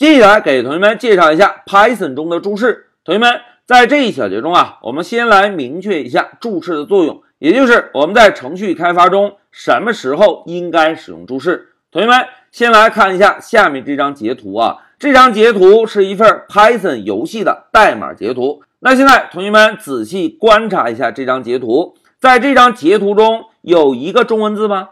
接下来给同学们介绍一下 Python 中的注释。同学们在这一小节中啊，我们先来明确一下注释的作用，也就是我们在程序开发中什么时候应该使用注释。同学们先来看一下下面这张截图啊，这张截图是一份 Python 游戏的代码截图。那现在同学们仔细观察一下这张截图，在这张截图中有一个中文字吗？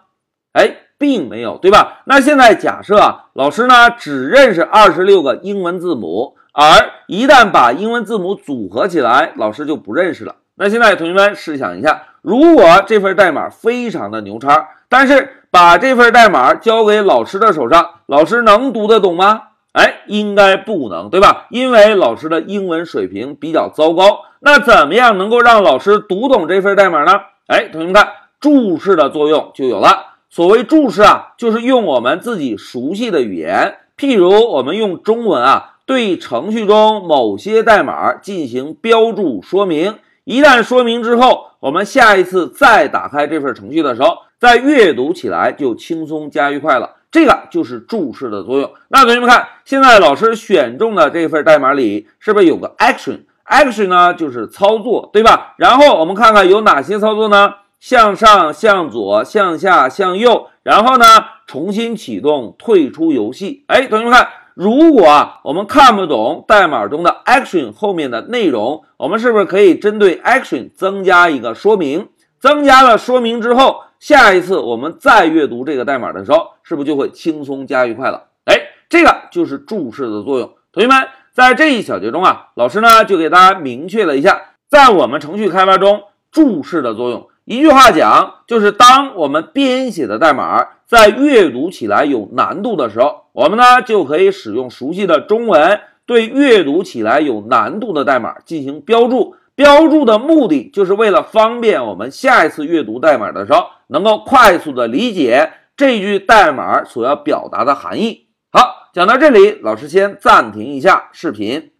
哎，并没有，对吧？那现在假设啊，老师呢只认识二十六个英文字母，而一旦把英文字母组合起来，老师就不认识了。那现在同学们试想一下，如果这份代码非常的牛叉，但是把这份代码交给老师的手上，老师能读得懂吗？哎，应该不能，对吧？因为老师的英文水平比较糟糕。那怎么样能够让老师读懂这份代码呢？哎，同学们看，注释的作用就有了。所谓注释啊，就是用我们自己熟悉的语言，譬如我们用中文啊，对程序中某些代码进行标注说明。一旦说明之后，我们下一次再打开这份程序的时候，在阅读起来就轻松加愉快了。这个就是注释的作用。那同学们看，现在老师选中的这份代码里，是不是有个 action？action 呢，就是操作，对吧？然后我们看看有哪些操作呢？向上、向左、向下、向右，然后呢，重新启动、退出游戏。哎，同学们看，如果啊，我们看不懂代码中的 action 后面的内容，我们是不是可以针对 action 增加一个说明？增加了说明之后，下一次我们再阅读这个代码的时候，是不是就会轻松加愉快了？哎，这个就是注释的作用。同学们，在这一小节中啊，老师呢就给大家明确了一下，在我们程序开发中注释的作用。一句话讲，就是当我们编写的代码在阅读起来有难度的时候，我们呢就可以使用熟悉的中文对阅读起来有难度的代码进行标注。标注的目的就是为了方便我们下一次阅读代码的时候，能够快速的理解这句代码所要表达的含义。好，讲到这里，老师先暂停一下视频。